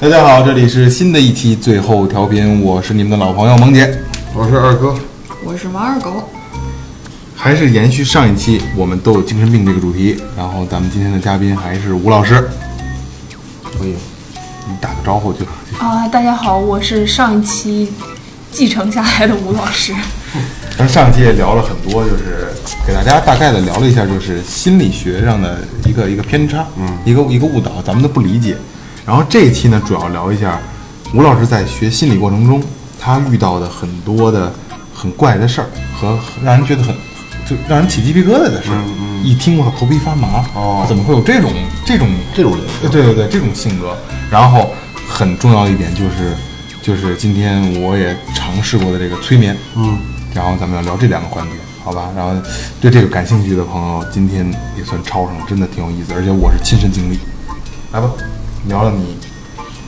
大家好，这里是新的一期最后调频，我是你们的老朋友萌姐，我是二哥，我是王二狗。还是延续上一期我们都有精神病这个主题，然后咱们今天的嘉宾还是吴老师。可以，你打个招呼就。啊，大家好，我是上一期继承下来的吴老师。咱上一期也聊了很多，就是给大家大概的聊了一下，就是心理学上的一个一个偏差，嗯，一个一个误导，咱们都不理解。然后这一期呢，主要聊一下吴老师在学心理过程中，他遇到的很多的很怪的事儿和让人觉得很就让人起鸡皮疙瘩的事儿。一听我头皮发麻，哦怎么会有这种这种这种人呃对对对，这种性格。然后很重要的一点就是，就是今天我也尝试过的这个催眠，嗯，然后咱们要聊这两个环节，好吧？然后对这个感兴趣的朋友，今天也算抄上了，真的挺有意思，而且我是亲身经历。来吧，聊聊你，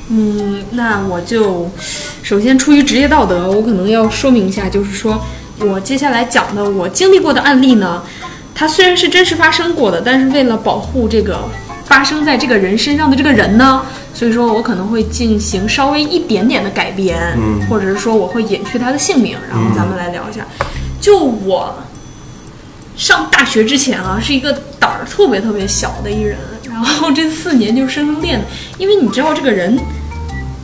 嗯，那我就首先出于职业道德，我可能要说明一下，就是说我接下来讲的我经历过的案例呢，它虽然是真实发生过的，但是为了保护这个发生在这个人身上的这个人呢，所以说我可能会进行稍微一点点的改编，嗯。或者是说我会隐去他的姓名，然后咱们来聊一下。就我上大学之前啊，是一个胆儿特别特别小的一人，然后这四年就生生练的，因为你知道这个人，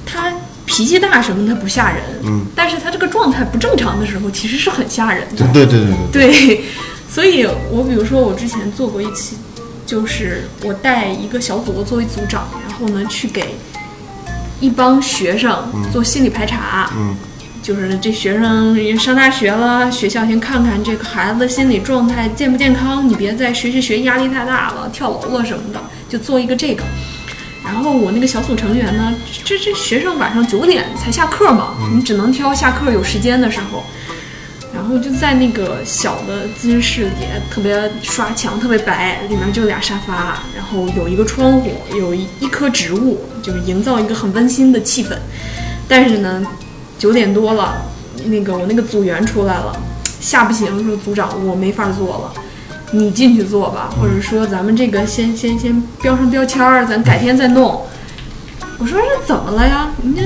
他脾气大什么他不吓人，嗯，但是他这个状态不正常的时候，其实是很吓人的。对对对对对，所以我比如说我之前做过一期，就是我带一个小组作为组长，然后呢去给一帮学生做心理排查，嗯就是这学生上大学了，学校先看看这个孩子的心理状态健不健康，你别再学学学压力太大了，跳楼了什么的，就做一个这个。然后我那个小组成员呢，这这学生晚上九点才下课嘛，你只能挑下课有时间的时候。然后就在那个小的咨询室里，特别刷墙，特别白，里面就俩沙发，然后有一个窗户，有一一棵植物，就是营造一个很温馨的气氛。但是呢，九点多了，那个我那个组员出来了，吓不行，说组长我没法做了，你进去做吧，或者说咱们这个先先先标上标签儿，咱改天再弄。我说这怎么了呀？人家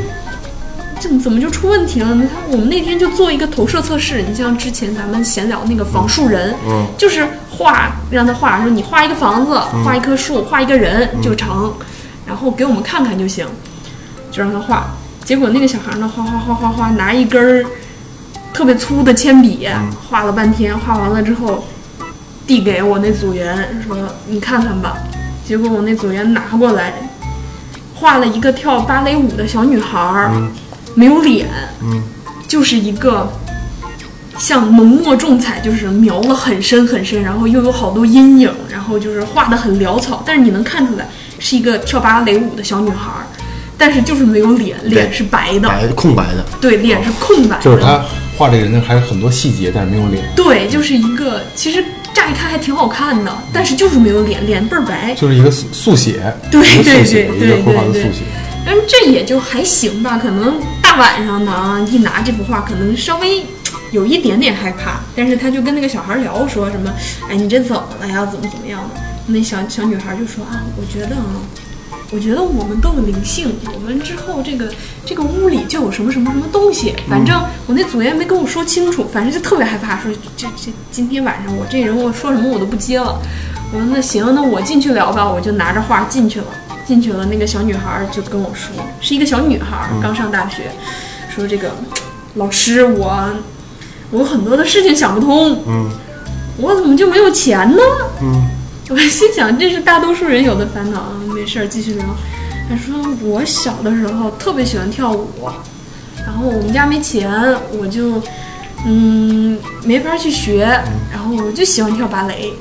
这怎么就出问题了你看我们那天就做一个投射测试，你像之前咱们闲聊那个房树人，嗯就是画让他画，说你画一个房子，画一棵树，画一个人就成，然后给我们看看就行，就让他画。结果那个小孩呢，哗哗哗哗哗，拿一根儿特别粗的铅笔，画了半天，画完了之后递给我那组员说：“你看看吧。”结果我那组员拿过来，画了一个跳芭蕾舞的小女孩儿，没有脸，嗯。就是一个像浓墨重彩，就是描了很深很深，然后又有好多阴影，然后就是画的很潦草，但是你能看出来是一个跳芭蕾舞的小女孩儿，但是就是没有脸，脸是白的，白的空白的，对，脸是空白的，就是他画这个人还有很多细节，但是没有脸，对，就是一个其实乍一看还挺好看的，但是就是没有脸，脸倍儿白，就是一个速速写，对对对一个绘画的对对速写。但是这也就还行吧，可能大晚上的啊，一拿这幅画，可能稍微有一点点害怕。但是他就跟那个小孩聊，说什么，哎，你这怎么了呀？怎么怎么样的？那小小女孩就说啊，我觉得啊，我觉得我们都有灵性，我们之后这个这个屋里就有什么什么什么东西。反正我那组员没跟我说清楚，反正就特别害怕，说这这今天晚上我这人我说什么我都不接了。我说那行，那我进去聊吧，我就拿着画进去了。进去了，那个小女孩就跟我说，是一个小女孩，刚上大学，说这个老师我我有很多的事情想不通，嗯我怎么就没有钱呢？嗯我心想这是大多数人有的烦恼啊，没事儿继续聊。他说我小的时候特别喜欢跳舞，然后我们家没钱，我就嗯没法去学，然后我就喜欢跳芭蕾。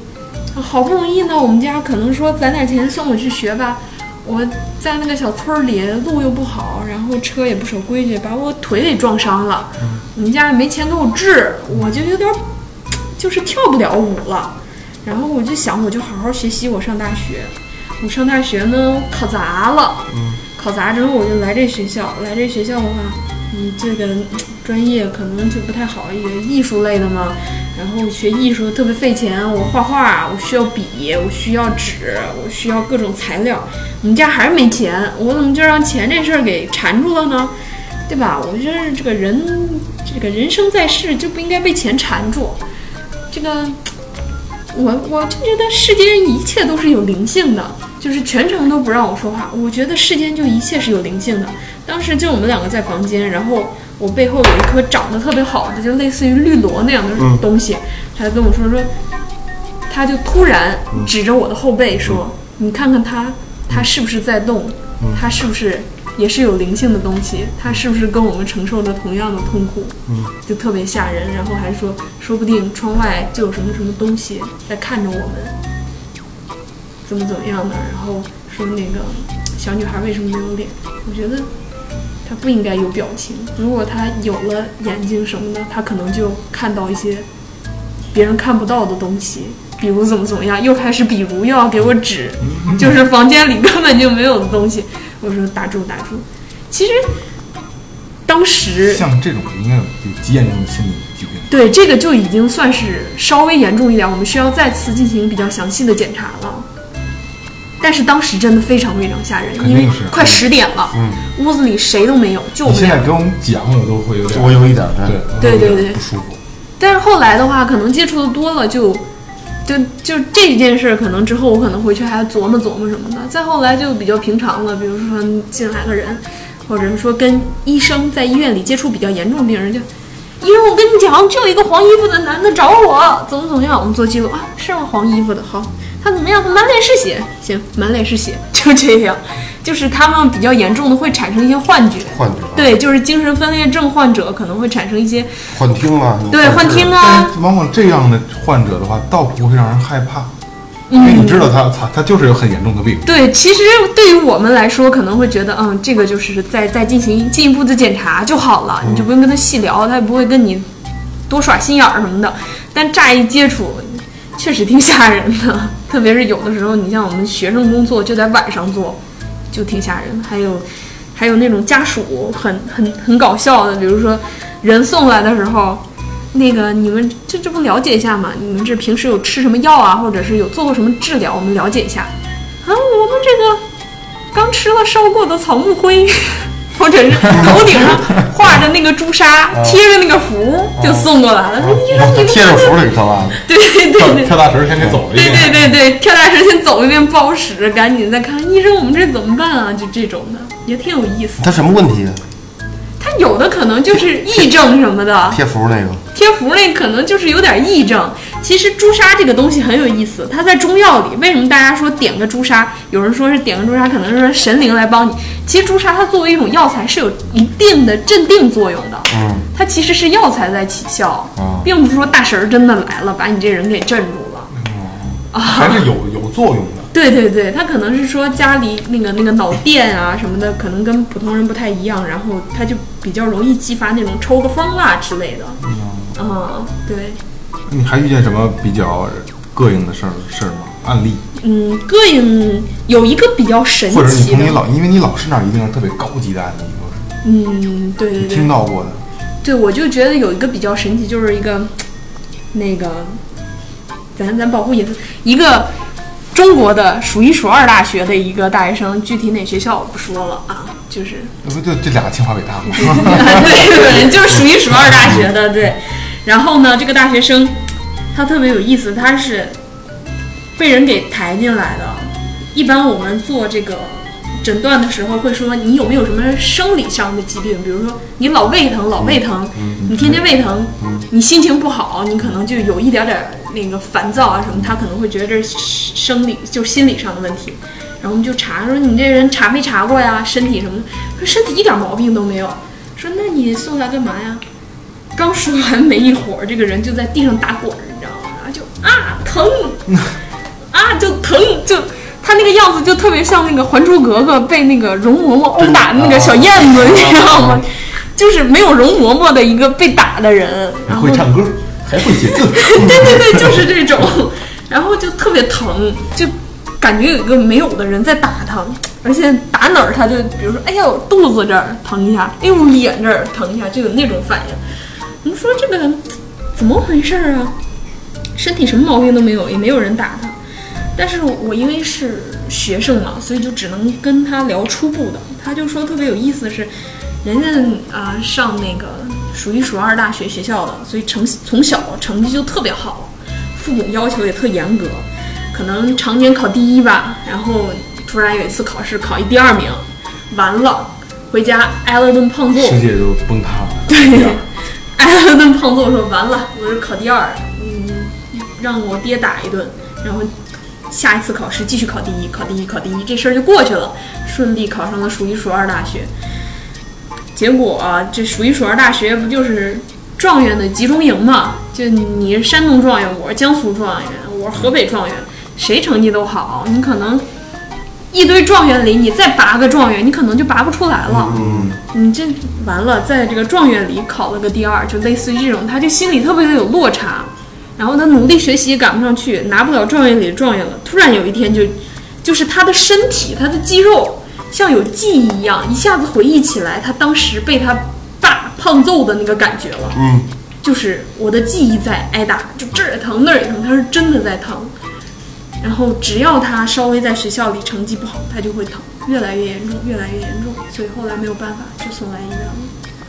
好不容易呢，我们家可能说攒点钱送我去学吧。我在那个小村儿里，路又不好，然后车也不守规矩，把我腿给撞伤了。我们家也没钱给我治，我就有点儿就是跳不了舞了。然后我就想，我就好好学习，我上大学。我上大学呢，考砸了。考砸之后，我就来这学校。来这学校的话，你这个嗯专业可能就不太好，也艺术类的嘛。然后学艺术特别费钱，我画画我需要笔，我需要纸，我需要各种材料。我们家还是没钱，我怎么就让钱这事儿给缠住了呢？对吧？我觉得这个人，这个人生在世就不应该被钱缠住。这个，我我就觉得世间一切都是有灵性的，就是全程都不让我说话。我觉得世间就一切是有灵性的。当时就我们两个在房间，然后。我背后有一颗长得特别好的，就类似于绿萝那样的东西，他就跟我说说，他就突然指着我的后背说：“你看看他，他是不是在动？他是不是也是有灵性的东西？他是不是跟我们承受着同样的痛苦？就特别吓人。然后还说，说不定窗外就有什么什么东西在看着我们，怎么怎么样的？然后说那个小女孩为什么没有脸？我觉得。”她不应该有表情。如果她有了眼睛什么的，她可能就看到一些别人看不到的东西，比如怎么怎么样。又开始比如又要给我指，就是房间里根本就没有的东西。我说打住打住。其实当时像这种应该有极严重的心理疾病。对，这个就已经算是稍微严重一点，我们需要再次进行比较详细的检查了。但是当时真的非常非常吓人，因为快十点了，屋子里谁都没有，就我们现在跟我们讲，我都会有点，我有一点对对对不舒服。但是后来的话，可能接触的多了，就就就这件事，可能之后我可能回去还琢磨琢磨什么的。再后来就比较平常了，比如说进来个人，或者是说跟医生在医院里接触比较严重的病人，就医生，我跟你讲，就有一个黄衣服的男的找我，怎么怎么样，我们做记录啊，是吗？黄衣服的，好。他怎么样？他满脸是血，行，满脸是血，就这样。就是他们比较严重的会产生一些幻觉，幻觉，对，就是精神分裂症患者可能会产生一些幻听啊，对，幻听啊。往往这样的患者的话，倒不会让人害怕，因为你知道他，他他就是有很严重的病。对，其实对于我们来说，可能会觉得，嗯，这个就是在在进行进一步的检查就好了，你就不用跟他细聊，他也不会跟你多耍心眼儿什么的。但乍一接触。确实挺吓人的，特别是有的时候，你像我们学生工作就在晚上做，就挺吓人。还有，还有那种家属很很很搞笑的，比如说人送来的时候，那个你们这这不了解一下吗？你们这平时有吃什么药啊，或者是有做过什么治疗？我们了解一下。啊，我们这个刚吃了烧过的草木灰。或者是头顶上画着那个朱砂，贴着那个符就送过来了。说医生，你贴着符里干嘛？对对对，跳大神先给走一遍。对对对对，跳大神先走一遍不好使，赶紧再看医生，我们这怎么办啊？就这种的也挺有意思。他什么问题？他有的可能就是癔症什么的。贴符那个。贴符那可能就是有点癔症。其实朱砂这个东西很有意思，它在中药里，为什么大家说点个朱砂？有人说是点个朱砂，可能是说神灵来帮你。其实朱砂它作为一种药材是有一定的镇定作用的。嗯，它其实是药材在起效，并不是说大神真的来了把你这人给镇住了。啊，还是有有作用的。对对对，他可能是说家里那个那个脑电啊什么的，可能跟普通人不太一样，然后他就比较容易激发那种抽个风啊之类的。嗯，对。你还遇见什么比较膈应的事儿事儿吗？案例？嗯，膈应有一个比较神奇的，或者你从你老，因为你老师那儿一定是特别高级的案例，嗯，对对对，听到过的。对，我就觉得有一个比较神奇，就是一个那个，咱咱保护隐私，一个中国的数一数二大学的一个大学生，具体哪学校我不说了啊，就是，那不就这俩清华北大吗？对 对，就是数一数二大学的，对。然后呢，这个大学生，他特别有意思，他是被人给抬进来的。一般我们做这个诊断的时候会说，你有没有什么生理上的疾病？比如说你老胃疼，老胃疼，你天天胃疼，你心情不好，你可能就有一点点那个烦躁啊什么，他可能会觉得这是生理就心理上的问题。然后我们就查说你这人查没查过呀？身体什么？说身体一点毛病都没有。说那你送他干嘛呀？刚说完没一会儿，这个人就在地上打滚儿，你知道吗？然后就啊疼，啊就疼，就他那个样子就特别像那个《还珠格格》被那个容嬷嬷殴打的那个小燕子，你知道吗？就是没有容嬷嬷的一个被打的人。会唱歌，还会写字。对对对，就是这种。然后就特别疼，就感觉有一个没有的人在打他，而且打哪儿他就，比如说，哎呦肚子这儿疼一下，哎呦脸这儿疼一下，就有那种反应。你说这个怎么回事啊？身体什么毛病都没有，也没有人打他。但是我因为是学生嘛，所以就只能跟他聊初步的。他就说特别有意思的是，人家啊、上那个数一数二大学学校的，所以成从小成绩就特别好，父母要求也特严格，可能常年考第一吧，然后突然有一次考试考一第二名，完了回家挨了顿胖揍，世界都崩塌了。对，挨了顿胖揍，说完了，我是考第二，嗯，让我爹打一顿，然后下一次考试继续考第一，考第一，考第一，这事儿就过去了，顺利考上了数一数二大学。结果、啊、这数一数二大学不就是状元的集中营嘛？就你是山东状元，我是江苏状元，我是河北状元，谁成绩都好，你可能一堆状元里，你再拔个状元，你可能就拔不出来了。嗯，你这完了，在这个状元里考了个第二，就类似于这种，他就心里特别的有落差，然后他努力学习也赶不上去，拿不了状元里的状元了。突然有一天就，就是他的身体，他的肌肉像有记忆一样，一下子回忆起来，他当时被他爸胖揍的那个感觉了。嗯，就是我的记忆在挨打，就这儿也疼那儿也疼，他是真的在疼。然后只要他稍微在学校里成绩不好，他就会疼，越来越严重，越来越严重，所以后来没有办法就送来医院了。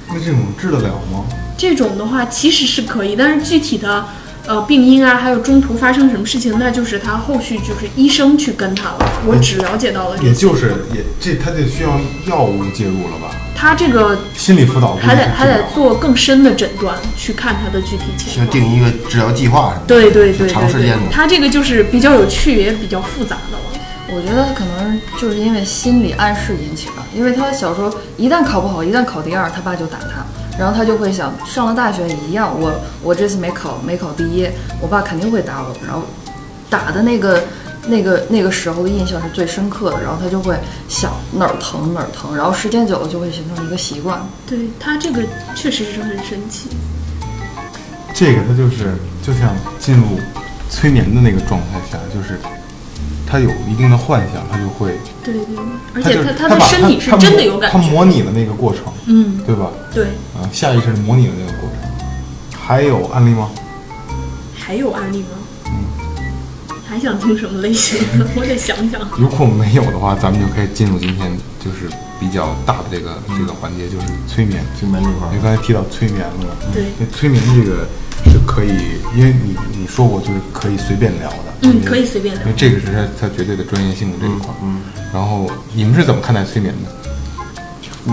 那这种治得了吗？这种的话其实是可以，但是具体的呃病因啊，还有中途发生什么事情，那就是他后续就是医生去跟他了。我只了解到了这，也就是也这他得需要药物介入了吧？他这个心理辅导还得还得做。更深的诊断，去看他的具体情况。定一个治疗计划什么的。对对对对对长时间的，他这个就是比较有趣也比较复杂的了。我觉得可能就是因为心理暗示引起的，因为他小时候一旦考不好，一旦考第二，他爸就打他，然后他就会想，上了大学也一样，我我这次没考没考第一，我爸肯定会打我，然后打的那个那个那个时候的印象是最深刻的，然后他就会想哪儿疼哪儿疼，然后时间久了就会形成一个习惯。对他这个确实是很神奇。这个他就是就像进入催眠的那个状态下，就是他有一定的幻想，他就会，对对对，而且他他的身体是真的有感觉。他模拟了那个过程，嗯，对吧？对。啊，下意识的模拟了那个过程。还有案例吗？还有案例吗？嗯还想听什么类型的？我得想想。如果没有的话，咱们就可以进入今天就是比较大的这个这个环节，就是催眠。催眠这块儿因为刚才提到催眠了嘛，对催眠这个是可以，因为你你说过就是可以随便聊的，嗯可以随便聊因为这个是他他绝对的专业性的这一块。嗯，然后你们是怎么看待催眠的？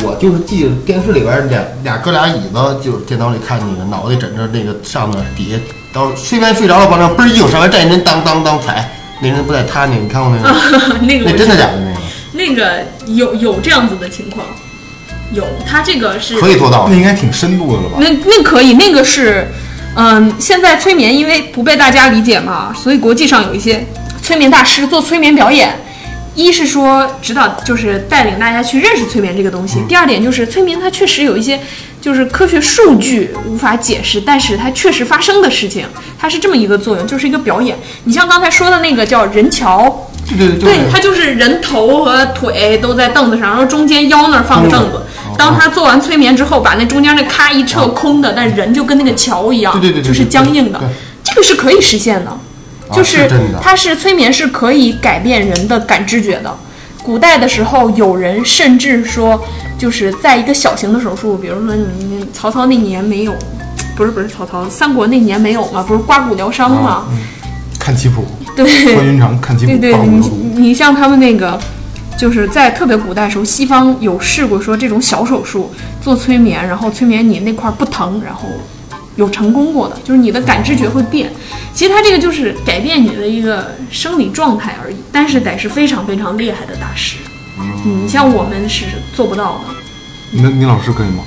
我就是记得电视里边儿俩俩哥俩椅子，就是电脑里看那个脑袋枕着那个上面底下，到睡眠睡着了，往上嘣儿一扭，上来站一人当当当踩，那人不在他那个，你看过那个？那个那真的假的那个？那个有有这样子的情况，有他这个是可以做到那。应该挺深度的了吧？那那可以，那个是，嗯，现在催眠因为不被大家理解嘛，所以国际上有一些催眠大师做催眠表演。一是说指导，就是带领大家去认识催眠这个东西；第二点就是催眠它确实有一些就是科学数据无法解释，但是它确实发生的事情，它是这么一个作用，就是一个表演。你像刚才说的那个叫人桥，对对对，他就是人头和腿都在凳子上，然后中间腰那儿放个凳子。当他做完催眠之后，把那中间那咔一撤空的，但人就跟那个桥一样，对对对对就是僵硬的。这个是可以实现的，就是它是催眠是可以改变人的感知觉的。古代的时候，有人甚至说，就是在一个小型的手术，比如说你你曹操那年没有，不是不是曹操，三国那年没有嘛，不是刮骨疗伤嘛？看棋谱，对，对对，你你像他们那个，就是在特别古代的时候，西方有试过说这种小手术做催眠，然后催眠你那块儿不疼，然后有成功过的，就是你的感知觉会变。其实它这个就是改变你的一个生理状态而已，但是得是非常非常厉害的大师。嗯，像我们是做不到的。你你老师可以吗？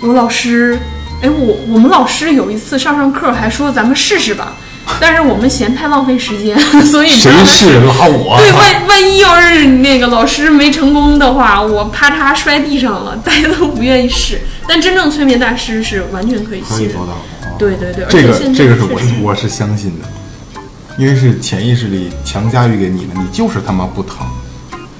我老师，哎，我我们老师有一次上上课还说咱们试试吧，但是我们嫌太浪费时间，所以不谁是拉我？对，万万一要是那个老师没成功的话，我啪嚓摔地上了，大家都不愿意试。但真正催眠大师是完全可以信任的。可以做到的啊。对对对，而这个且这个是我确实我是相信的，因为是潜意识里强加于给你的，你就是他妈不疼。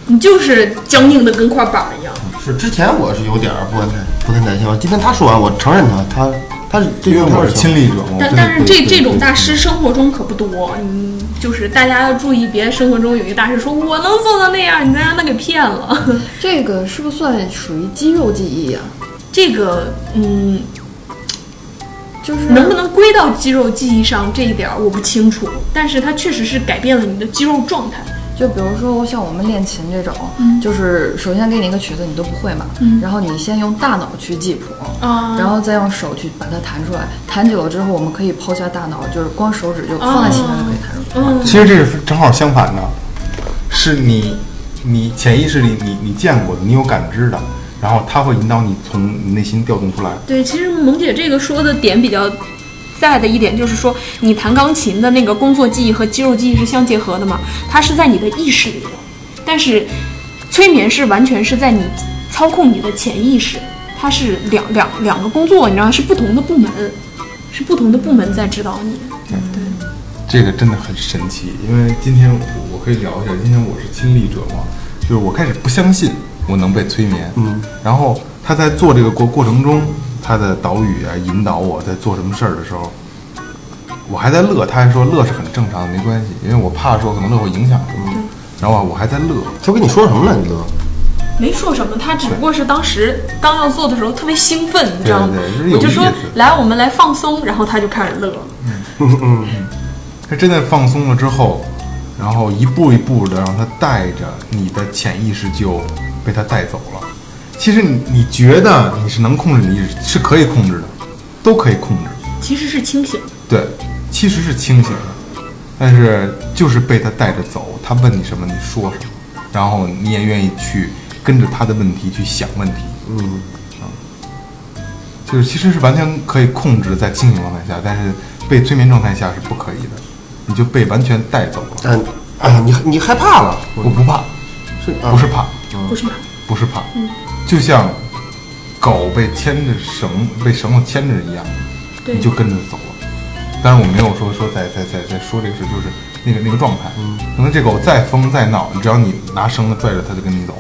你就是僵硬的跟块板儿一样。是之前我是有点儿不太不太耐心，今天他说完，我承认他他他是因为我是亲历者但但是这这种大师生活中可不多，嗯，就是大家要注意，别生活中有一个大师说我能做到那样，你再让他给骗了。这个是不是算属于肌肉记忆啊、这个，嗯，就是能不能归到肌肉记忆上这一点儿我不清楚，但是它确实是改变了你的肌肉状态。就比如说像我们练琴这种，就是首先给你一个曲子你都不会嘛，然后你先用大脑去记谱，啊然后再用手去把它弹出来。弹久了之后，我们可以抛下大脑，就是光手指就放在琴上就可以弹出来。嗯，其实这是正好相反的，是你你潜意识里你你见过的，你有感知的，然后它会引导你从你内心调动出来。对，其实萌姐这个说的点比较在的一点就是说，你弹钢琴的那个工作记忆和肌肉记忆是相结合的嘛，它是在你的意识里的，但是催眠是完全是在你操控你的潜意识，它是两两两个工作，你知道是不同的部门，是不同的部门在指导你。对这个真的很神奇，因为今天我我可以聊一下，今天我是亲历者嘛，就是我开始不相信我能被催眠，嗯，然后他在做这个过过程中，他的导语啊引导我在做什么事儿的时候，我还在乐，他还说乐是很正常的，没关系，因为我怕说可能乐会影响什么，然后啊我还在乐，他跟你说什么了？你乐？没说什么，他只不过是当时刚要做的时候特别兴奋，你知道吗对对对？我就说来，我们来放松，然后他就开始乐嗯。他真的放松了之后，然后一步一步的让他带着你的潜意识就被他带走了。其实你你觉得你是能控制你意识，是可以控制的，都可以控制。其实是清醒的。对，其实是清醒的，但是就是被他带着走。他问你什么，你说什么，然后你也愿意去跟着他的问题去想问题。嗯嗯，就是其实是完全可以控制在清醒状态下，但是被催眠状态下是不可以的，你就被完全带走了。但哎，你你害怕了？我不怕，是啊不是怕，不是怕？不是怕，就像狗被牵着绳被绳子牵着一样，你就跟着走了。当然我没有说说在在在在说这个事，就是那个那个状态。可能这狗再疯再闹，只要你拿绳子拽着它，就跟你走，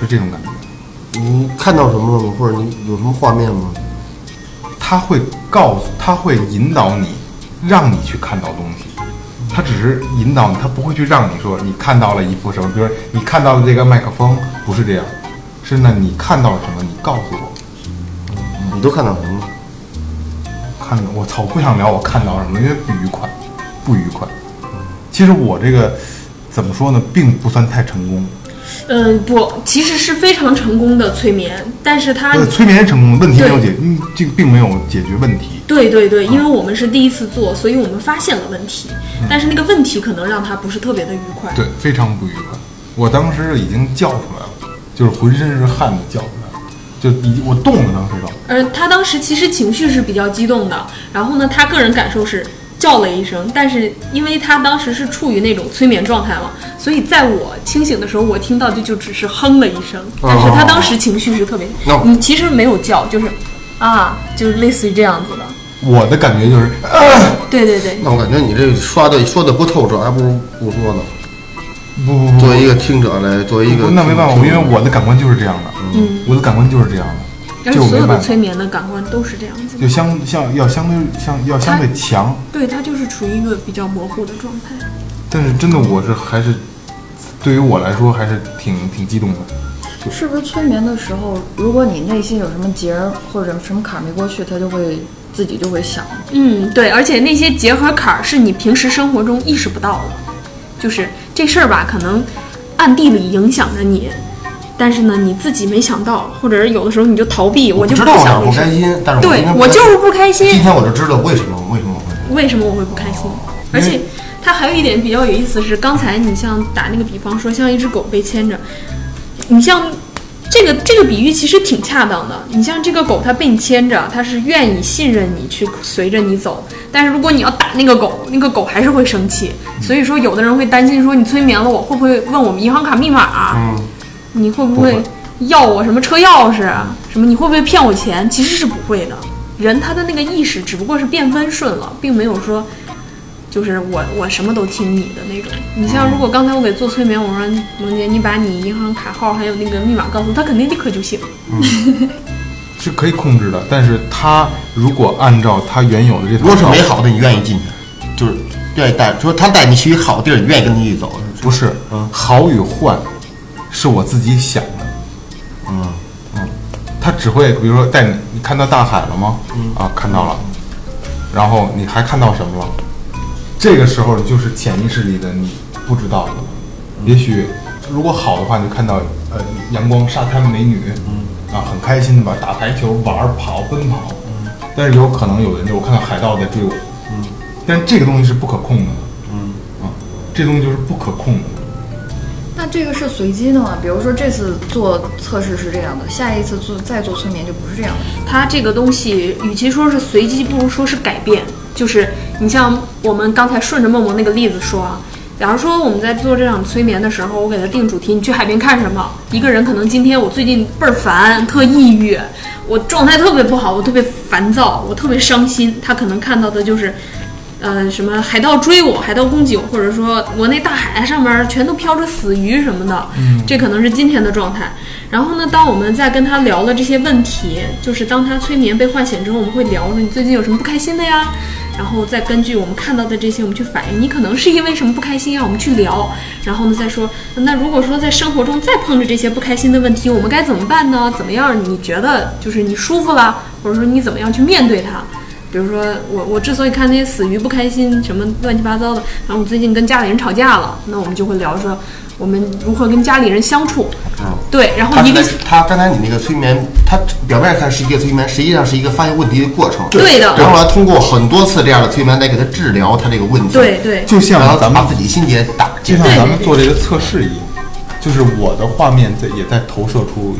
是这种感觉。你看到什么了吗？或者你有什么画面吗？它会告诉，它会引导你，让你去看到东西。它只是引导你，他不会去让你说你看到了一副什么，比如说你看到了这个麦克风，不是这样，是呢你看到了什么，你告诉我。你都看到什么了？看到我操，我不想聊我看到什么，因为不愉快，不愉快。其实我这个怎么说呢，并不算太成功。嗯，不，其实是非常成功的催眠，但是它呃，催眠成功，问题没有解，嗯，这个并没有解决问题。对对对，因为我们是第一次做，所以我们发现了问题，但是那个问题可能让他不是特别的愉快。对，非常不愉快。我当时已经叫出来了，就是浑身是汗的叫出来了，就已经我动了，当时都。而他当时其实情绪是比较激动的，然后呢，他个人感受是叫了一声，但是因为他当时是处于那种催眠状态嘛，所以在我清醒的时候，我听到的就只是哼了一声，但是他当时情绪是特别，那你其实没有叫，就是啊，就是类似于这样子的。我的感觉就是，对对对，那我感觉你这刷的说的不透彻，还不如不说呢。不不不，作为一个听者来，作为一个那没办法，因为我的感官就是这样的，嗯，我的感官就是这样的，而且所有的催眠的感官都是这样子就。相相要相对相要相对强，对，它就是处于一个比较模糊的状态。但是真的我是还是对于我来说还是挺挺激动的。是不是催眠的时候，如果你内心有什么结儿或者什么坎儿没过去，它就会自己就会想？嗯，对，而且那些结和坎儿是你平时生活中意识不到的，就是这事儿吧，可能暗地里影响着你，但是呢，你自己没想到，或者是有的时候你就逃避，我就知道我哪想不开心，但是对我就是不开心今心，天我就知道为什么为什么我会为什么我会不开心？而且它还有一点比较有意思是，刚才你像打那个比方说，像一只狗被牵着，你像这个这个比喻其实挺恰当的。你像这个狗，它被你牵着，它是愿意信任你去随着你走。但是如果你要打那个狗，那个狗还是会生气。所以说，有的人会担心说，你催眠了我，会不会问我们银行卡密码？嗯，你会不不会会要我什么车钥匙啊？什么？你会不会骗我钱？其实是不会的。人他的那个意识只不过是变温顺了，并没有说就是我我什么都听你的那种。你像如果刚才我给做催眠，我说萌姐，你把你银行卡号还有那个密码告诉他，肯定立刻就醒。是可以控制的，但是他如果按照他原有的这套如果是美好的，你愿意进去，就是愿意带，说他带你去一好地儿，你愿意跟他一起走。不是，嗯好与坏，是我自己想的。嗯嗯，他只会比如说带你，你看到大海了吗？嗯啊，看到了。然后你还看到什么了？这个时候就是潜意识里的你不知道的。嗯也许如果好的话，你就看到呃阳光、沙滩、美女，嗯啊，很开心的吧，打排球、玩儿、跑、奔跑。嗯但是有可能有的人就我看到海盗在追我，嗯但这个东西是不可控的，嗯啊，这东西就是不可控的。这个是随机的吗？比如说这次做测试是这样的，下一次做再做催眠就不是这样的。它这个东西，与其说是随机，不如说是改变。就是你像我们刚才顺着梦梦那个例子说啊，假如说我们在做这场催眠的时候，我给他定主题，你去海边看什么？一个人可能今天我最近倍儿烦，特抑郁，我状态特别不好，我特别烦躁，我特别伤心。他可能看到的就是。呃，什么海盗追我，海盗攻击我，或者说我那大海上面全都飘着死鱼什么的，嗯，这可能是今天的状态。然后呢，当我们在跟他聊了这些问题，就是当他催眠被唤醒之后，我们会聊说你最近有什么不开心的呀？然后再根据我们看到的这些，我们去反应你可能是因为什么不开心，啊我们去聊。然后呢，再说那如果说在生活中再碰着这些不开心的问题，我们该怎么办呢？怎么样你觉得就是你舒服了，或者说你怎么样去面对它？比如说我我之所以看那些死鱼不开心，什么乱七八糟的，然后我最近跟家里人吵架了，那我们就会聊说我们如何跟家里人相处。嗯。对，然后一个他他刚才你那个催眠，他表面看是一个催眠，实际上是一个发现问题的过程。对的然后呢，通过很多次这样的催眠来给他治疗他这个问题。对对就像然后咱们把自己心结打就像。咱们做这个测试一样，就是我的画面在也在投射出，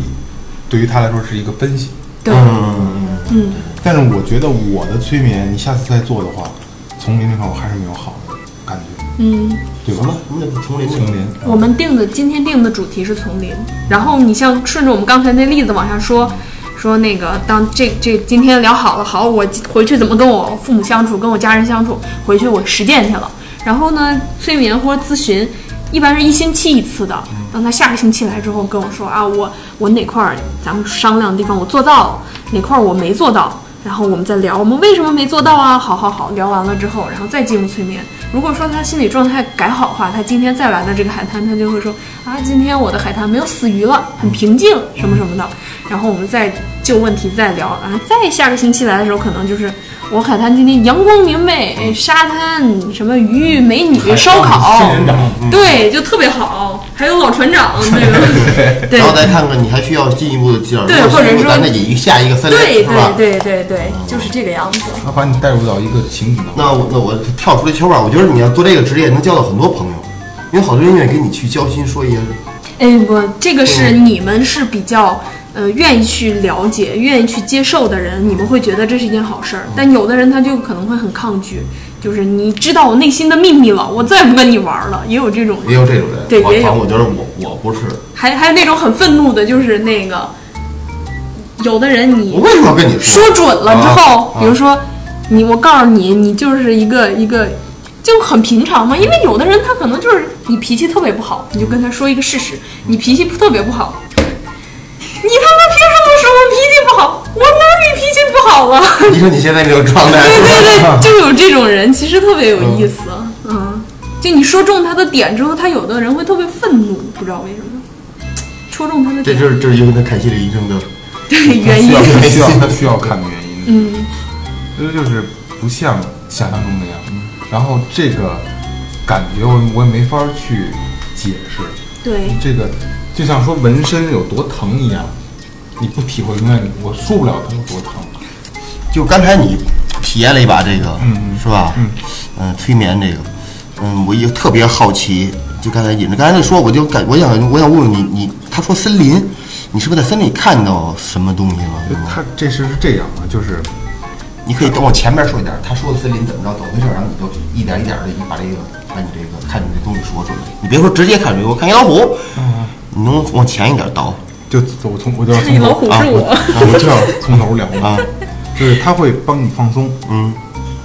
对于他来说是一个分析。对，嗯，嗯，但是我觉得我的催眠，你下次再做的话，丛林那块我还是没有好的感觉，嗯，对吧什么？？什么叫丛林？丛林，我们定的今天定的主题是丛林，然后你像顺着我们刚才那例子往下说，说那个当这这今天聊好了，好，我回去怎么跟我父母相处，跟我家人相处，回去我实践去了。然后呢，催眠或者咨询，一般是一星期一次的。让他下个星期来之后跟我说啊，我我哪块儿咱们商量的地方我做到了，哪块儿我没做到，然后我们再聊，我们为什么没做到啊？好好好，聊完了之后，然后再进入催眠。如果说他心理状态改好的话，他今天再来的这个海滩，他就会说啊，今天我的海滩没有死鱼了，很平静，什么什么的。然后我们再就问题再聊，啊再下个星期来的时候，可能就是我海滩今天阳光明媚，哎沙滩什么鱼美女烧烤仙人掌，对，就特别好，还有老船长 这个，对然后再看看你还需要进一步的介绍。对或者说下一个分类，对？对对对对，就是这个样子。他把你带入到一个情景当中。那我那我跳出来球吧，我觉得你要做这个职业能交到很多朋友，因为好多人愿意跟你去交心，说一些哎，不，这个是你们是比较呃愿意去了解、愿意去接受的人，你们会觉得这是一件好事儿。但有的人他就可能会很抗拒，就是你知道我内心的秘密了，我再也不跟你玩儿了，也有这种人。也有这种人。对也有我觉得我我不是，还还有那种很愤怒的，就是那个有的人你我为什么跟你说？说准了之后，啊比如说你，我告诉你，你就是一个一个就很平常嘛。因为有的人他可能就是你脾气特别不好，你就跟他说一个事实，你脾气特别不好。好了？你说你现在这种状态，对对对，就有这种人，其实特别有意思。嗯，就你说中他的点之后，他有的人会特别愤怒，不知道为什么。戳中他的点，这就是这是因为他看心理医生的 对原因 需要。需要需要看的原因。嗯，这就是不像想象中那样。然后这个感觉我我也没法去解释。对，这个就像说纹身有多疼一样，你不体会永远我受不了它有多疼。就刚才你体验了一把这个，嗯嗯是吧？嗯嗯，催眠这个，嗯，我也特别好奇。就刚才引着刚才那说，我就感我想我想问问你，你他说森林，你是不是在森林里看到什么东西了？他这事是这样啊，就是你可以等我前面说一点，他说的森林怎么着，怎么回事，然后你就一点一点的你把这个把你这个看你这东西说出来。你别说直接看这个，我看见老虎，嗯你能往前一点倒就我 从我就要从头老虎是我。啊我就要从头聊啊，就是它会帮你放松，嗯，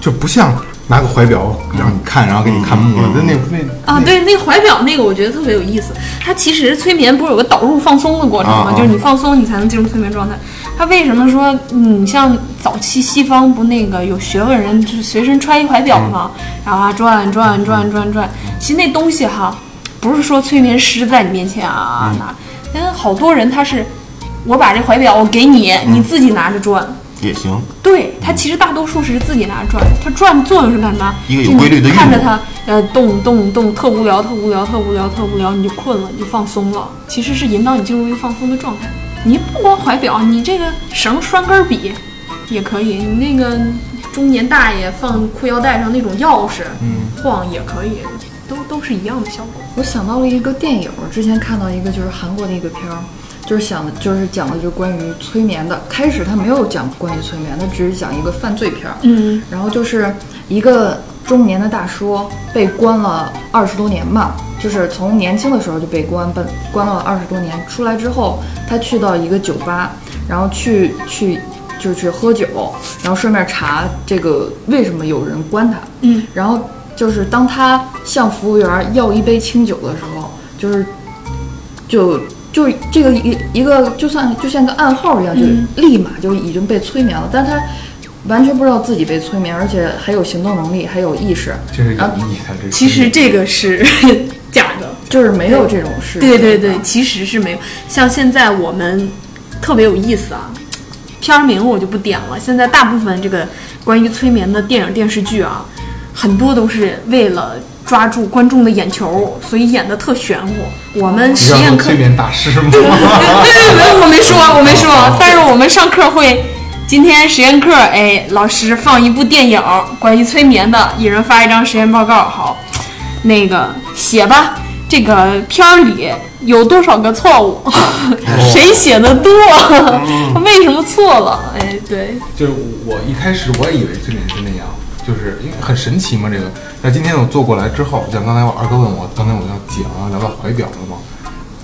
就不像拿个怀表让你看，然后给你看木了，那那那啊，对，那怀表那个我觉得特别有意思。它其实催眠不是有个导入放松的过程吗？啊啊就是你放松，你才能进入催眠状态。他为什么说，嗯，像早期西方不那个有学问人就是随身揣一怀表吗？然后啊转转转转转，其实那东西哈，不是说催眠师在你面前啊拿，但好多人他是，我把这怀表我给你，你自己拿着转。也行，对，它其实大多数是自己拿着转，它转的作用是干嘛？一个有规律的看着它，呃，动动动，特无聊，特无聊，特无聊，特无聊，你就困了，你就放松了。其实是引导你进入一个放松的状态。你不光怀表，你这个绳拴根笔也可以，你那个中年大爷放裤腰带上那种钥匙，嗯，晃也可以，都都是一样的效果。我想到了一个电影，之前看到一个就是韩国的一个片儿，就是想的就是讲的就是关于催眠的。开始他没有讲关于催眠，他只是讲一个犯罪片儿。嗯然后就是一个中年的大叔被关了二十多年嘛，就是从年轻的时候就被关，关关了二十多年。出来之后，他去到一个酒吧，然后去去就去喝酒，然后顺便查这个为什么有人关他。嗯，然后就是当他向服务员要一杯清酒的时候，就是就就这个一一个就算就像个暗号一样，就嗯立马就已经被催眠了，但他完全不知道自己被催眠，而且还有行动能力，还有意识，这是演啊绎的。这其实这个是 假的。就是没有这种事。对对对，其实是没有。像现在我们特别有意思啊，片儿名我就不点了。现在大部分这个关于催眠的电影电视剧啊，很多都是为了抓住观众的眼球，所以演的特玄乎。我们实验课催眠大师吗？对对对，我没说，我没说，但是我们上课会。今天实验课，哎，老师放一部电影，关于催眠的，一人发一张实验报告。好，那个写吧，这个片儿里有多少个错误？谁写的多？为什么错了？哎，对，就是我一开始我也以为催眠是那样，就是因为很神奇嘛这个。但今天我坐过来之后，像刚才我二哥问我，刚才我要讲聊到怀表了吗，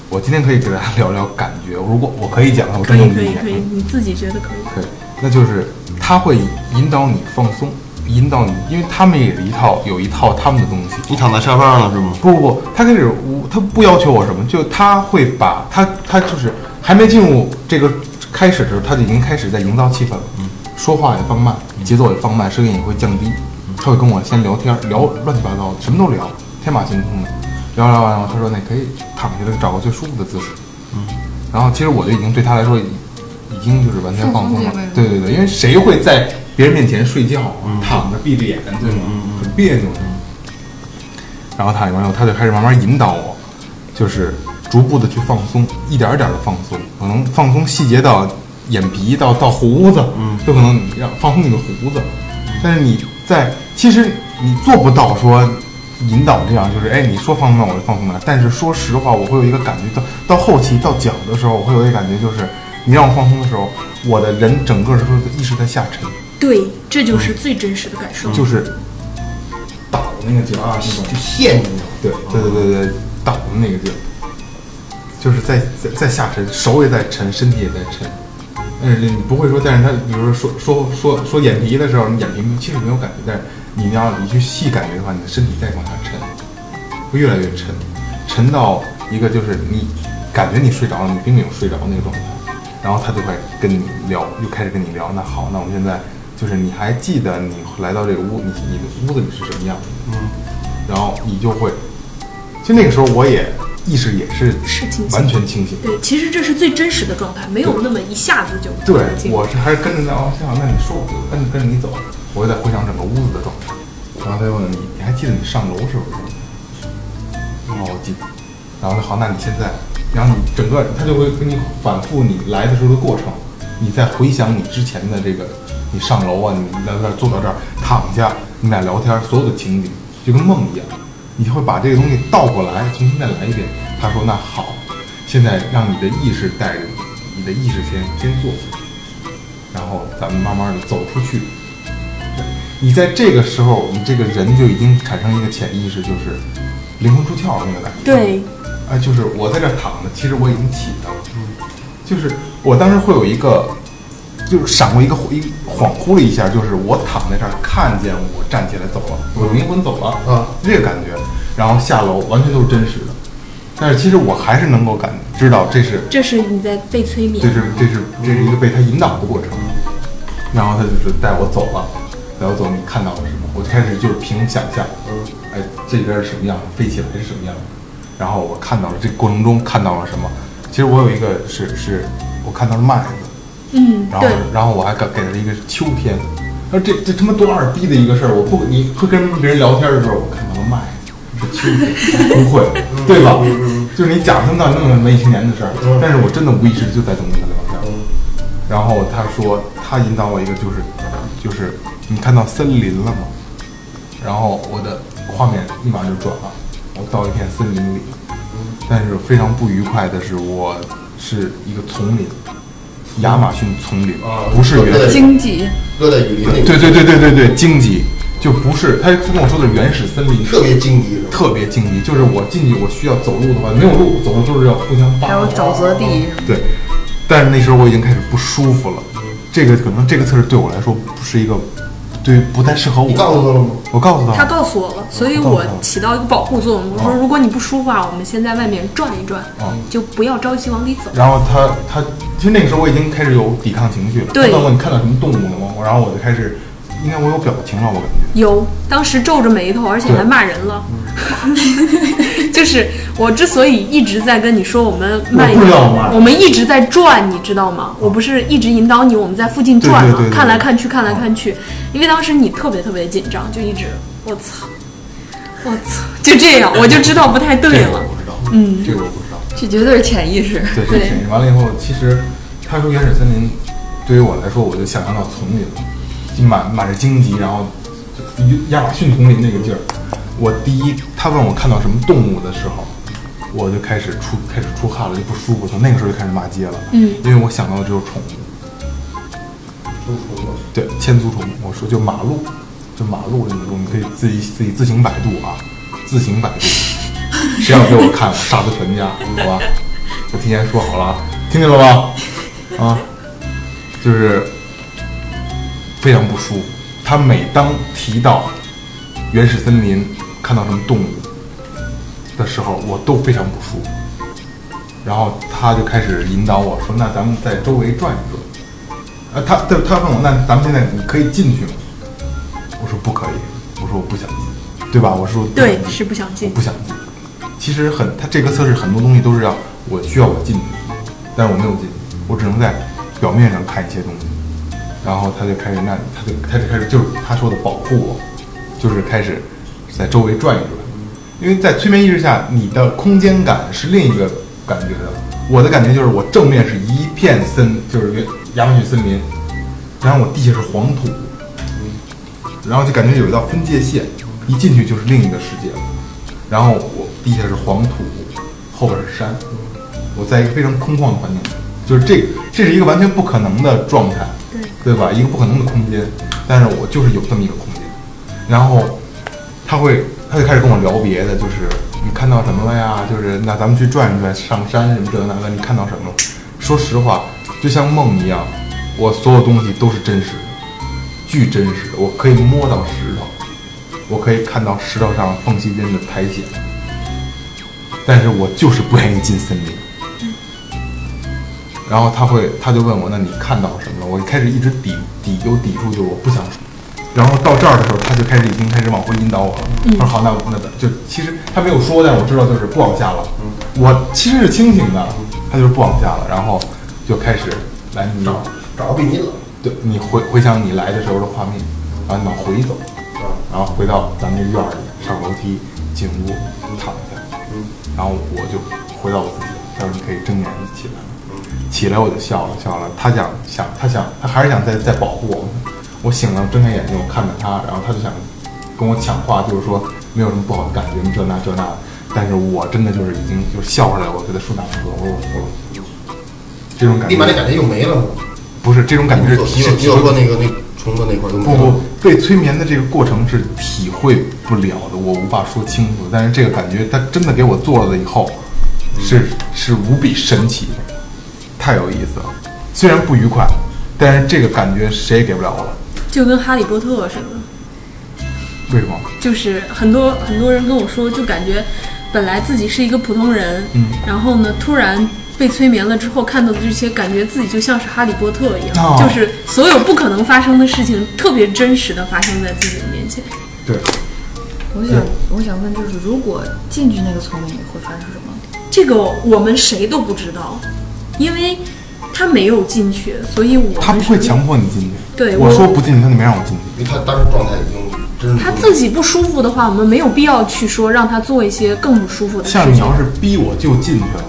我今天可以给大家聊聊感觉。如果我可以讲的话，我可真用一点以可以可以，你自己觉得可以。可以，那就是他会引导你放松，引导你，因为他们也有一套有一套他们的东西。你躺在沙发上了是吗？不不不，他开始我他不要求我什么，就他会把他他就是还没进入这个开始的时候，他就已经开始在营造气氛了。嗯，说话也放慢，节奏也放慢，声音也会降低。他会跟我先聊天，聊乱七八糟的，什么都聊，天马行空的。聊聊完，然后他说那可以躺下来，找个最舒服的姿势。嗯，然后其实我就已经对他来说已已经就是完全放松了。对对对，因为谁会在别人面前睡觉啊，躺着闭着眼，对吗？很别扭的。然后他完以后，他就开始慢慢引导我，就是逐步的去放松，一点点的放松，可能放松细节到眼皮到到胡子，嗯，有可能你要放松你的胡子，但是你在其实你做不到说引导这样，就是哎你说放松哪我就放松哪，但是说实话，我会有一个感觉，到到后期到脚的时候，我会有一个感觉，就是你让我放松的时候，我的人整个是意识在下沉，对，这就是最真实的感受。就是倒那个劲儿啊，那种就陷进去了。对对对对对，倒的那个劲儿，就是在在在下沉，手也在沉，身体也在沉。但是你不会说，但是他比如说说说说说眼皮的时候，你眼皮其实没有感觉，但是你要你去细感觉的话，你的身体在往下沉，会越来越沉，沉到一个就是你感觉你睡着了，你并没有睡着那个状态。然后他就会跟你聊，又开始跟你聊。那好，那我们现在就是你还记得你来到这个屋，你你的屋子里是什么样的？嗯，然后你就会，其实那个时候我也意识也是是清醒完全清醒。对，其实这是最真实的状态，没有那么一下子就对，我是还是跟着他哦，行，那你说我就跟着跟着你走，我就在回想整个屋子的状态。然后他就问你，你还记得你上楼是不是？哦，我记得。然后他好，那你现在，然后你整个他就会跟你反复你来的时候的过程，你再回想你之前的这个，你上楼啊，你来这儿坐到这儿躺下，你俩聊天，所有的情景就跟梦一样，你会把这个东西倒过来，重新再来一遍。他说那好，现在让你的意识带着你，你的意识先先坐下，然后咱们慢慢的走出去。你在这个时候，你这个人就已经产生一个潜意识，就是灵魂出窍的那个感觉。对，哎，就是我在这儿躺着，其实我已经起来了。就是我当时会有一个，就是闪过一个一恍惚了一下，就是我躺在这儿看见我站起来走了，我灵魂走了啊，这个感觉，然后下楼完全都是真实的。但是其实我还是能够感知道这是这是你在被催眠这。是这是这是一个被他引导的过程，然后他就是带我走了，带我走，你看到了什么？我就开始就是凭想象，哎，这边是什么样，飞起来是什么样，然后我看到了这个过程中看到了什么？其实我有一个是是，我看到了麦子，嗯，然后，然后我还给给了一个秋天，他说这这他妈多二逼的一个事儿，我不你会跟别人聊天的时候，我看到了麦子是秋天，不会，对吧？就是你假听到那那么没青年的事儿，但是我真的无意识就在跟他聊天。然后他说他引导我一个就是就是你看到森林了吗？然后我的画面立马就转了，我到一片森林里，但是非常不愉快的是，我是一个丛林，亚马逊丛林啊，不是原对荆棘，热带雨林那个，对对对对对对荆棘，就不是他他跟我说的原始森林，特别荆棘？特别荆棘，就是我进去我需要走路的话，没有路，走路就是要互相扒还有沼泽地，对，但是那时候我已经开始不舒服了，这个可能这个测试对我来说不是一个，对不太适合我。你告诉他了吗？我告诉他，他告诉我了，所以我起到一个保护作用。我说，哦如果你不舒服啊，我们先在外面转一转，哦就不要着急往里走。然后他他其实那个时候我已经开始有抵抗情绪了。对他问我你看到什么动物了吗？然后我就开始，应该我有表情了，我感觉。有，当时皱着眉头，而且还骂人了。就是我之所以一直在跟你说我们慢一点我们一直在转，你知道吗？我不是一直引导你，我们在附近转吗看来看去，看来看去，因为当时你特别特别紧张，就一直我操，我操，就这样，我就知道不太对了这个我。不知道，嗯这个我不知道。这绝对是潜意识。对，对这潜意识完了以后，其实他说原始森林，对于我来说，我就想象到丛林了，就满满是荆棘，然后就亚马逊丛林那个劲儿。我第一，他问我看到什么动物的时候，我就开始出开始出汗了，就不舒服，从那个时候就开始骂街了。嗯，因为我想到的只有宠物，对，千足虫，我说就马路，就马路那种东西，可以自己自己自行百度啊，自行百度。谁要给我看，我杀他全家，好吧？我提前说好了，听见了吧？啊，就是非常不舒服。他每当提到原始森林，看到什么动物的时候，我都非常不舒服。然后他就开始引导我说：“那咱们在周围转一转。”呃，他他他问我：“那咱们现在你可以进去吗？”我说：“不可以。”我说：“我不想进，对吧？”我说：“对，是不想进。不想进。其实很，他这个测试很多东西都是要我需要我进去，但是我没有进，我只能在表面上看一些东西。然后他就开始，那他就他就开始就是他说的保护我，就是开始在周围转一转。因为在催眠意识下，你的空间感是另一个感觉的。我的感觉就是我正面是一片森，就是亚马逊森林，然后我地下是黄土，然后就感觉有一道分界线，一进去就是另一个世界。然后我地下是黄土，后边是山，我在一个非常空旷的环境，就是这这是一个完全不可能的状态，对吧？一个不可能的空间，但是我就是有这么一个空间。然后他会，他就开始跟我聊别的，就是你看到什么了呀？就是那咱们去转一转，上山什么这那个，你看到什么了？说实话，就像梦一样，我所有东西都是真实的，巨真实的，我可以摸到石头。我可以看到石头上缝隙间的苔藓，但是我就是不愿意进森林。然后他会，他就问我，那你看到什么了？我一开始一直抵抵有抵触，就是我不想说。然后到这儿的时候，他就开始已经开始往回引导我了。他说好，那那就其实他没有说，但是我知道就是不往下了。我其实是清醒的，他就是不往下了，然后就开始来你找找比你冷，对你回回想你来的时候的画面，然后你往回走，然后回到咱们这院儿里，上楼梯进屋躺下，然后我就回到我自己了。他说你可以睁眼起来了，起来我就笑了笑了。他想想他想他还是想再再保护我。我醒了，睁开眼睛，我看着他，然后他就想跟我抢话，就是说没有什么不好的感觉，这那这那的。但是我真的就是已经就笑出来，我给他说大哥，我说我服了。这种感觉立马那感觉又没了。不是这种感觉是你有你体是体会那个那虫子那块儿又没不不。，被催眠的这个过程是体会不了的，我无法说清楚。但是这个感觉，他真的给我做了以后，是是无比神奇的，太有意思了。虽然不愉快，但是这个感觉谁也给不了我了。就跟哈利波特似的，为什么？就是很多很多人跟我说，就感觉本来自己是一个普通人，嗯然后呢，突然被催眠了之后看到的这些，感觉自己就像是哈利波特一样，哦就是所有不可能发生的事情特别真实的发生在自己的面前。对，我想我想问，就是如果进去那个丛林里会发生什么？这个我们谁都不知道，因为他没有进去，所以我们他不会强迫你进去。对我我说不进去，他就没让我进去。因为他当时状态已经真是他自己不舒服的话，我们没有必要去说让他做一些更不舒服的事情。像你要是逼我就进去了，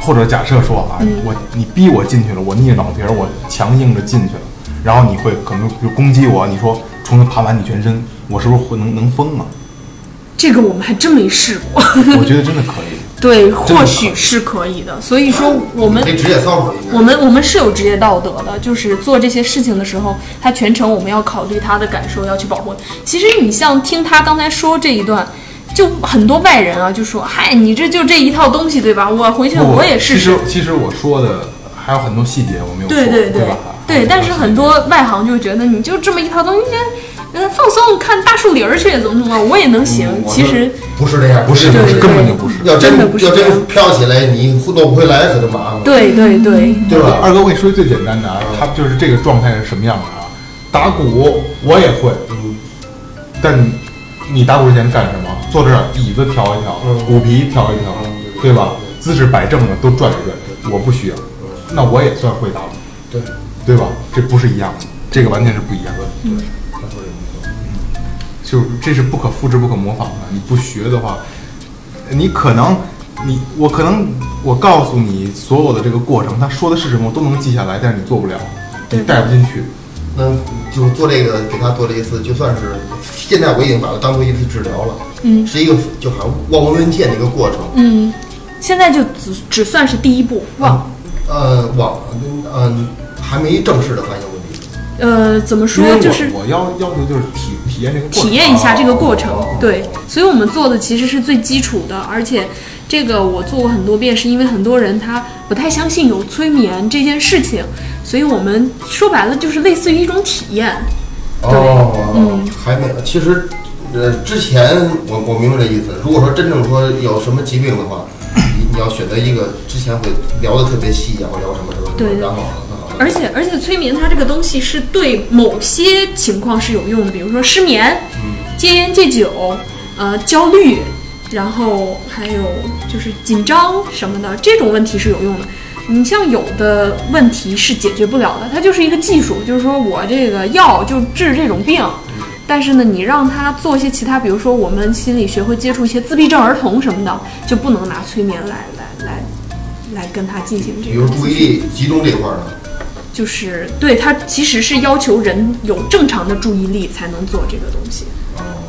或者假设说啊，嗯我你逼我进去了，我捏着脑皮儿，我强硬着进去了，然后你会可能就攻击我，你说重新爬满你全身，我是不是会能能疯啊？这个我们还真没试过，我觉得真的可以。对，或许是可以的。所以说我们没职业操守应该。我们我们是有职业道德的，就是做这些事情的时候，他全程我们要考虑他的感受，要去保护。其实你像听他刚才说这一段，就很多外人啊就说，嗨，你这就这一套东西对吧？我回去我也试试其实。其实我说的还有很多细节我没有说，对对对吧？对，但是很多外行就觉得你就这么一套东西，呃，放松看大树林儿去，怎么怎么，我也能行。嗯其实不是这样，不是不是对对根本就不是。要真的不是要真飘起来，你弄不回来可就麻烦了。对对对，对吧？二哥，我跟你说最简单的啊，他就是这个状态是什么样的啊？打鼓我也会，嗯，但你你打鼓之前干什么？坐这儿椅子调一调，嗯鼓皮调一调，嗯对吧？姿势摆正了都转一转，我不需要，那我也算会打鼓，对，对吧？这不是一样的，这个完全是不一样的。他说这没错。就是这是不可复制、不可模仿的。你不学的话，你可能你我可能我告诉你所有的这个过程，他说的是什么我都能记下来，但是你做不了，你带不进去。那就做这个，给他做这一次，就算是现在我已经把它当做一次治疗了，嗯是一个就好像望闻问切的一个过程。嗯，现在就只只算是第一步，忘。呃，望嗯、还没正式的发现问题。呃，怎么说就是我要要求就是体体验这个体验一下这个过程，对，所以我们做的其实是最基础的，而且这个我做过很多遍，是因为很多人他不太相信有催眠这件事情，所以我们说白了就是类似于一种体验，哦，嗯，还没有。其实，呃，之前我我明白这意思。如果说真正说有什么疾病的话，你你要选择一个之前会聊的特别细，然后聊什么什么什么，对对然后然后而且而且催眠它这个东西是对某些情况是有用的，比如说失眠、戒烟戒酒、呃焦虑，然后还有就是紧张什么的这种问题是有用的。你像有的问题是解决不了的，它就是一个技术，就是说我这个药就治这种病，但是呢，你让他做一些其他，比如说我们心理学会接触一些自闭症儿童什么的，就不能拿催眠来来来来跟他进行这个比如注意力集中这块儿呢，就是对它其实是要求人有正常的注意力才能做这个东西。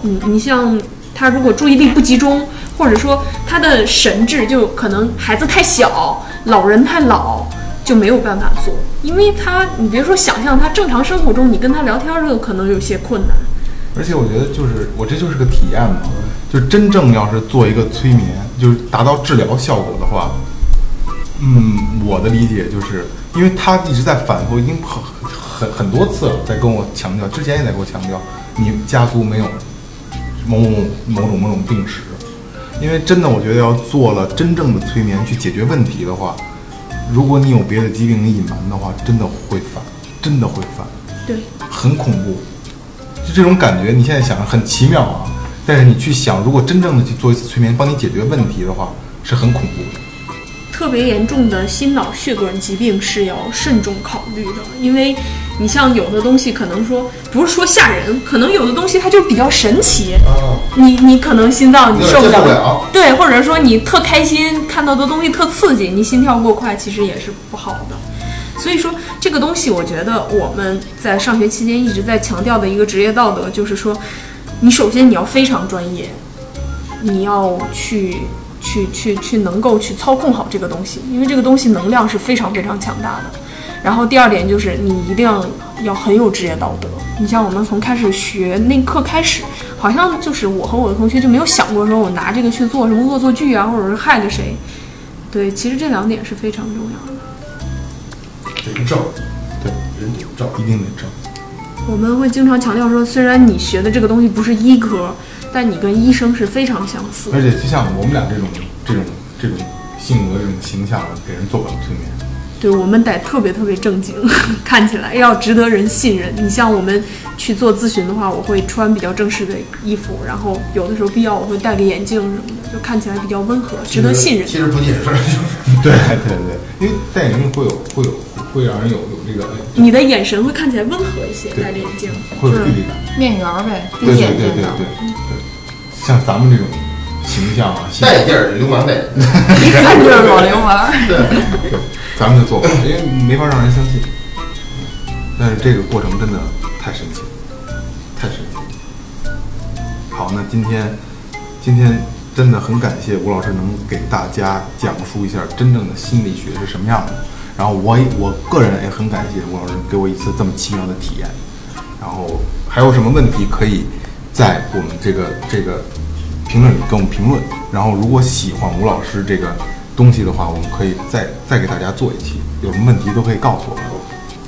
嗯，你像他如果注意力不集中，或者说他的神智就可能孩子太小，老人太老，就没有办法做，因为他你别说想象他正常生活中你跟他聊天儿都可能有些困难。而且我觉得就是我这就是个体验嘛，就真正要是做一个催眠，就是达到治疗效果的话，嗯，我的理解就是，因为他一直在反复，已经很很很多次了，在跟我强调，之前也在跟我强调，你家族没有某某某种某种病史，因为真的我觉得要做了真正的催眠去解决问题的话，如果你有别的疾病你隐瞒的话，真的会犯，真的会犯。对，很恐怖。就这种感觉，你现在想很奇妙啊，但是你去想，如果真正的去做一次催眠，帮你解决问题的话，是很恐怖的。特别严重的心脑血管疾病是要慎重考虑的，因为你像有的东西可能说不是说吓人，可能有的东西它就比较神奇，啊，你你可能心脏你受不了，接受不了对，或者说你特开心看到的东西特刺激，你心跳过快，其实也是不好的。所以说这个东西，我觉得我们在上学期间一直在强调的一个职业道德，就是说，你首先你要非常专业，你要去去去去能够去操控好这个东西，因为这个东西能量是非常非常强大的。然后第二点就是你一定要要很有职业道德。你像我们从开始学那课开始，好像就是我和我的同学就没有想过说我拿这个去做什么恶作剧啊，或者是害了谁。对，其实这两点是非常重要的。得正，对，人得正。一定得正。我们会经常强调说，虽然你学的这个东西不是医科，但你跟医生是非常相似。而且就像我们俩这种这种这种性格这种形象给人做不了催眠。对我们得特别特别正经，看起来要值得人信任。你像我们去做咨询的话，我会穿比较正式的衣服，然后有的时候必要我会戴个眼镜什么的，就看起来比较温和，值得信任。其实不解释，就是 对对对，因为戴眼镜会有会有会让人有有这个哎你的眼神会看起来温和一些，戴着眼镜。会有距离感。面缘儿呗，对眼睛的。对对对对，像咱们这种形象啊，带劲儿，流氓带。一看就是老流氓。对，咱们就做不到，因为没法让人相信。但是这个过程真的太神奇了，太神奇了。好，那今天今天真的很感谢吴老师能给大家讲述一下真正的心理学是什么样的。然后我也我个人也很感谢吴老师给我一次这么奇妙的体验。然后还有什么问题可以在我们这个这个评论里给我们评论。然后如果喜欢吴老师这个东西的话，我们可以再再给大家做一期，有什么问题都可以告诉我们。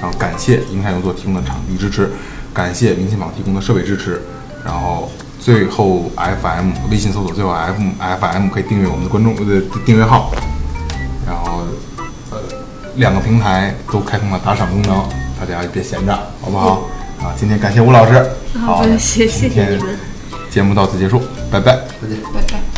然后感谢银泰游作提供的场地支持，感谢明信坊提供的设备支持。然后最后 FM 微信搜索最后 FM FM 可以订阅我们的观众呃订阅号。然后呃两个平台都开通了打赏功能，大家别闲着，好不好？啊，今天感谢吴老师，好，谢谢谢今天你们。节目到此结束，拜拜。再见。拜拜。